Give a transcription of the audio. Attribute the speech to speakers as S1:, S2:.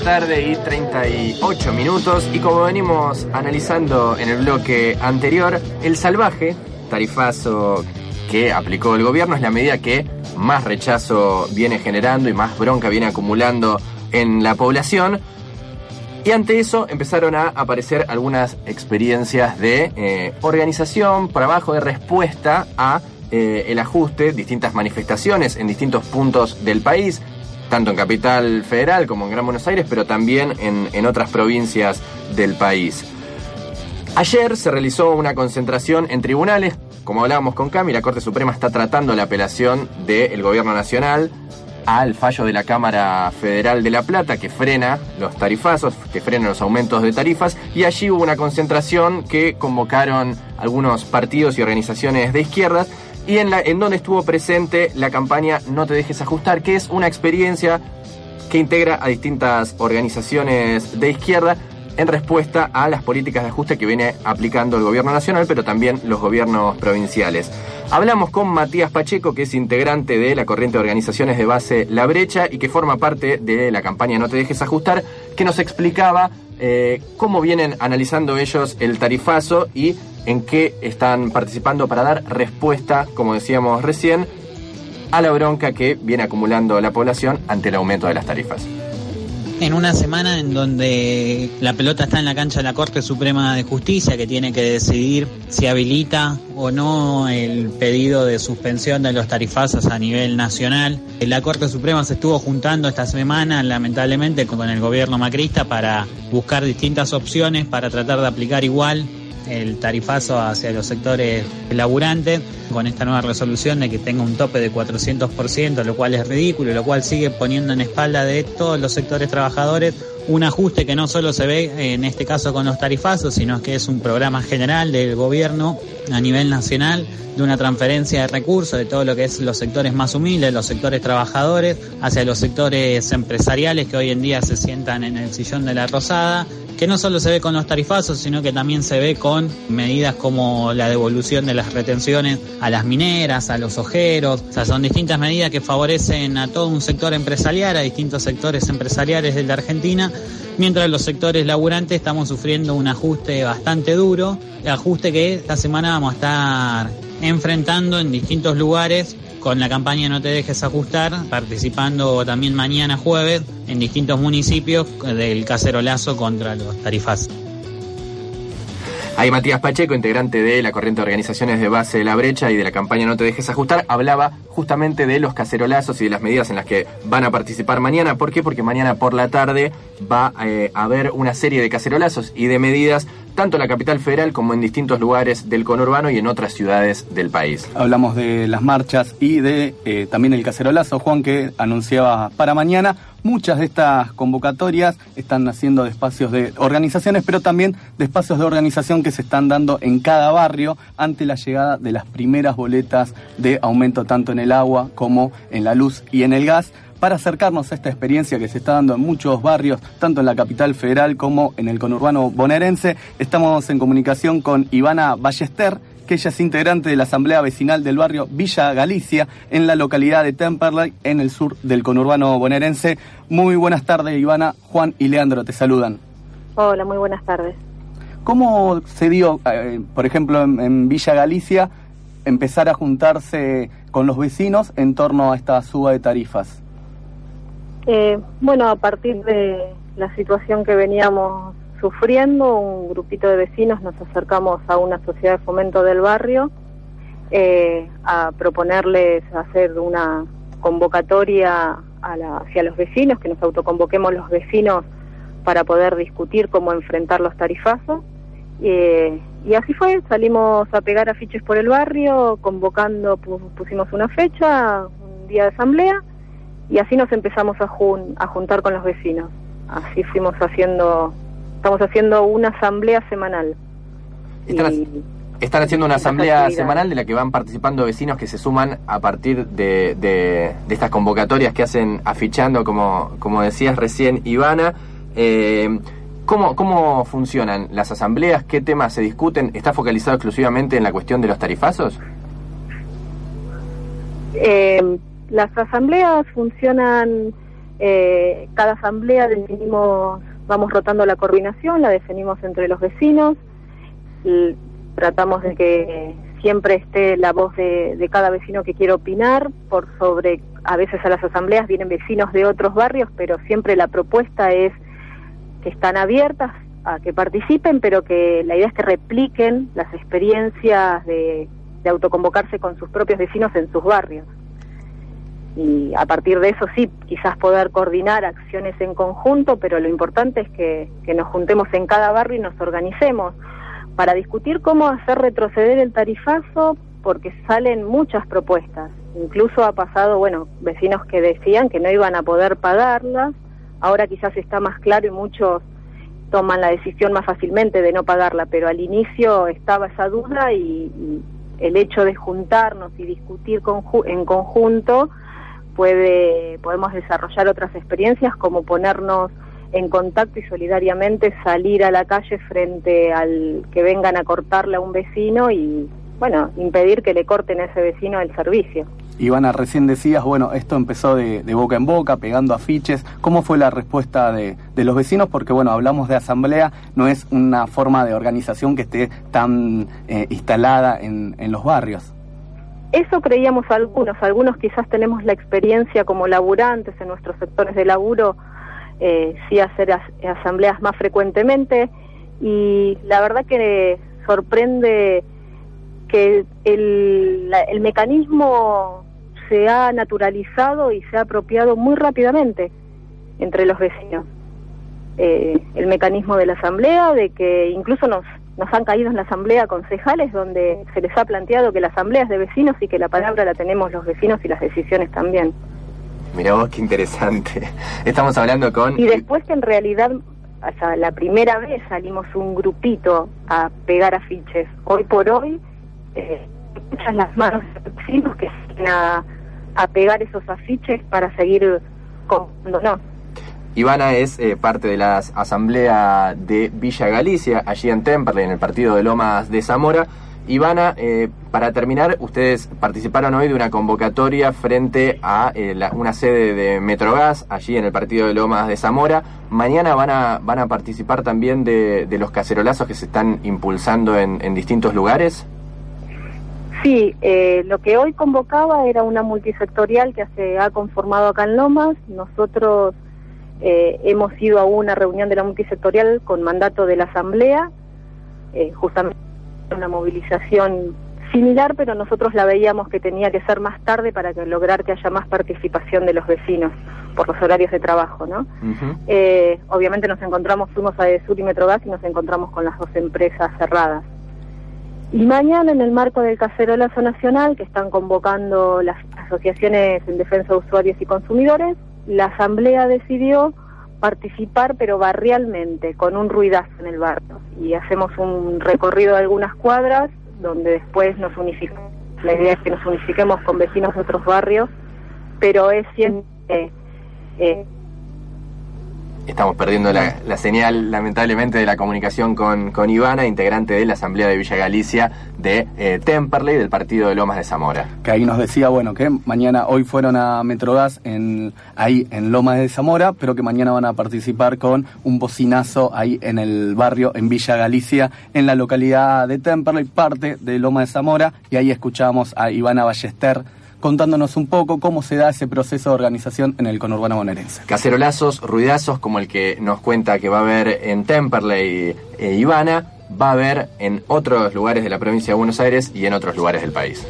S1: tarde y 38 minutos y como venimos analizando en el bloque anterior, el salvaje tarifazo que aplicó el gobierno es la medida que más rechazo viene generando y más bronca viene acumulando en la población. Y ante eso empezaron a aparecer algunas experiencias de eh, organización, trabajo de respuesta a eh, el ajuste, distintas manifestaciones en distintos puntos del país, tanto en Capital Federal como en Gran Buenos Aires, pero también en, en otras provincias del país. Ayer se realizó una concentración en tribunales, como hablábamos con Cami, la Corte Suprema está tratando la apelación del Gobierno Nacional al fallo de la Cámara Federal de La Plata que frena los tarifazos, que frena los aumentos de tarifas, y allí hubo una concentración que convocaron algunos partidos y organizaciones de izquierdas y en, la, en donde estuvo presente la campaña No te dejes ajustar, que es una experiencia que integra a distintas organizaciones de izquierda en respuesta a las políticas de ajuste que viene aplicando el gobierno nacional, pero también los gobiernos provinciales. Hablamos con Matías Pacheco, que es integrante de la corriente de organizaciones de base La Brecha y que forma parte de la campaña No te dejes ajustar, que nos explicaba eh, cómo vienen analizando ellos el tarifazo y en qué están participando para dar respuesta, como decíamos recién, a la bronca que viene acumulando la población ante el aumento de las tarifas
S2: en una semana en donde la pelota está en la cancha de la Corte Suprema de Justicia, que tiene que decidir si habilita o no el pedido de suspensión de los tarifazos a nivel nacional. La Corte Suprema se estuvo juntando esta semana, lamentablemente, con el gobierno macrista para buscar distintas opciones para tratar de aplicar igual el tarifazo hacia los sectores laburantes con esta nueva resolución de que tenga un tope de 400%, lo cual es ridículo, lo cual sigue poniendo en espalda de todos los sectores trabajadores un ajuste que no solo se ve en este caso con los tarifazos, sino que es un programa general del gobierno a nivel nacional de una transferencia de recursos de todo lo que es los sectores más humildes, los sectores trabajadores, hacia los sectores empresariales que hoy en día se sientan en el sillón de la rosada, que no solo se ve con los tarifazos, sino que también se ve con medidas como la devolución de las retenciones a las mineras, a los ojeros, o sea, son distintas medidas que favorecen a todo un sector empresarial, a distintos sectores empresariales de la Argentina, mientras los sectores laburantes estamos sufriendo un ajuste bastante duro, ajuste que esta semana vamos a estar enfrentando en distintos lugares con la campaña No te dejes ajustar, participando también mañana jueves en distintos municipios del cacerolazo contra los tarifazos.
S1: Ahí Matías Pacheco, integrante de la corriente de organizaciones de base de la brecha y de la campaña No te dejes ajustar, hablaba justamente de los cacerolazos y de las medidas en las que van a participar mañana. ¿Por qué? Porque mañana por la tarde va eh, a haber una serie de cacerolazos y de medidas tanto en la capital federal como en distintos lugares del conurbano y en otras ciudades del país.
S3: Hablamos de las marchas y de eh, también el cacerolazo, Juan, que anunciaba para mañana. Muchas de estas convocatorias están naciendo de espacios de organizaciones, pero también de espacios de organización que se están dando en cada barrio ante la llegada de las primeras boletas de aumento tanto en el agua como en la luz y en el gas para acercarnos a esta experiencia que se está dando en muchos barrios, tanto en la capital federal como en el conurbano bonaerense. Estamos en comunicación con Ivana Ballester, que ella es integrante de la Asamblea Vecinal del barrio Villa Galicia, en la localidad de Temperley, en el sur del conurbano bonaerense. Muy buenas tardes, Ivana. Juan y Leandro te saludan.
S4: Hola, muy buenas tardes.
S3: ¿Cómo se dio, eh, por ejemplo, en, Villa Galicia, empezar a juntarse con los vecinos en torno a esta suba de tarifas?
S4: Eh, bueno, a partir de la situación que veníamos sufriendo, un grupito de vecinos nos acercamos a una sociedad de fomento del barrio eh, a proponerles hacer una convocatoria hacia los vecinos, que nos autoconvoquemos los vecinos para poder discutir cómo enfrentar los tarifazos. Eh, y así fue, salimos a pegar afiches por el barrio, convocando, pusimos una fecha, un día de asamblea, y así nos empezamos a, a juntar con los vecinos. Así fuimos haciendo Estamos haciendo una asamblea semanal.
S1: Están, haciendo una asamblea semanal de la que van participando vecinos que se suman a partir de, de, estas convocatorias que hacen afichando, como, como decías recién, Ivana. Eh, ¿cómo, ¿Cómo funcionan las asambleas? ¿Qué temas se discuten? ¿Está focalizado exclusivamente en la cuestión de los tarifazos?
S4: Eh, las asambleas funcionan Eh, cada asamblea definimos, vamos rotando la coordinación, la definimos entre los vecinos, y tratamos de que siempre esté la voz de, cada vecino que quiere opinar, por sobre, a veces a las asambleas vienen vecinos de otros barrios, pero siempre la propuesta es que están abiertas a que participen, pero que la idea es que repliquen las experiencias de autoconvocarse con sus propios vecinos en sus barrios. Y a partir de eso sí, quizás poder coordinar acciones en conjunto, pero lo importante es que, que nos juntemos en cada barrio y nos organicemos para discutir cómo hacer retroceder el tarifazo, porque salen muchas propuestas. Incluso ha pasado, bueno, vecinos que decían que no iban a poder pagarlas, ahora quizás está más claro y muchos toman la decisión más fácilmente de no pagarla, pero al inicio estaba esa duda y, y el hecho de juntarnos y discutir conju en conjunto puede podemos desarrollar otras experiencias como ponernos en contacto y solidariamente salir a la calle frente al que vengan a cortarle a un vecino y, bueno, impedir que le corten a ese vecino el servicio.
S3: Ivana, recién decías, bueno, esto empezó de, boca en boca, pegando afiches. ¿Cómo fue la respuesta de, de, los vecinos? Porque, bueno, hablamos de asamblea, no es una forma de organización que esté tan eh, instalada en, en los barrios.
S4: Eso creíamos algunos, algunos quizás tenemos la experiencia como laburantes en nuestros sectores de laburo, eh, sí hacer as asambleas más frecuentemente y la verdad que sorprende que el, la, el mecanismo se ha naturalizado y se ha apropiado muy rápidamente entre los vecinos. Eh, el mecanismo de la asamblea, de que incluso nos, nos han caído en la asamblea concejales donde se les ha planteado que la asamblea es de vecinos y que la palabra la tenemos los vecinos y las decisiones también.
S1: Mira vos qué interesante. Estamos hablando con...
S4: Y después que en realidad, o sea, la primera vez salimos un grupito a pegar afiches. Hoy por hoy, eh, muchas las manos de vecinos que siguen a, a pegar esos afiches para seguir cuando no.
S1: Ivana es eh, parte de la asamblea de Villa Galicia, allí en Temperley, en el partido de Lomas de Zamora. Ivana, eh, para terminar, ustedes participaron hoy de una convocatoria frente a eh, la, una sede de Metrogas, allí en el partido de Lomas de Zamora. Mañana van a, van a participar también de, de los cacerolazos que se están impulsando en, en distintos lugares.
S4: Sí, eh, lo que hoy convocaba era una multisectorial que se ha conformado acá en Lomas. Nosotros eh, hemos ido a una reunión de la multisectorial con mandato de la Asamblea, eh, justamente una movilización similar, pero nosotros la veíamos que tenía que ser más tarde para que lograr que haya más participación de los vecinos por los horarios de trabajo, ¿no? Uh -huh. eh, obviamente nos encontramos, fuimos a Edesur y Metrogas y nos encontramos con las dos empresas cerradas. Y mañana, en el marco del Cacerolazo Nacional, que están convocando las asociaciones en defensa de usuarios y consumidores, la Asamblea decidió participar, pero barrialmente, con un ruidazo en el barrio. Y hacemos un recorrido de algunas cuadras, donde después nos unificamos. La idea es que nos unifiquemos con vecinos de otros barrios, pero es siempre... Eh,
S1: Estamos perdiendo la, señal, lamentablemente, de la comunicación con, con, Ivana, integrante de la Asamblea de Villa Galicia de eh, Temperley, del partido de Lomas de Zamora.
S3: Que ahí nos decía, bueno, que mañana, hoy fueron a Metrogas ahí en Lomas de Zamora, pero que mañana van a participar con un bocinazo ahí en el barrio, en Villa Galicia, en la localidad de Temperley, parte de Lomas de Zamora, y ahí escuchamos a Ivana Ballester contándonos un poco cómo se da ese proceso de organización en el conurbano bonaerense.
S1: Cacerolazos, ruidazos como el que nos cuenta que va a haber en Temperley e Ivana, va a haber en otros lugares de la provincia de Buenos Aires y en otros lugares del país.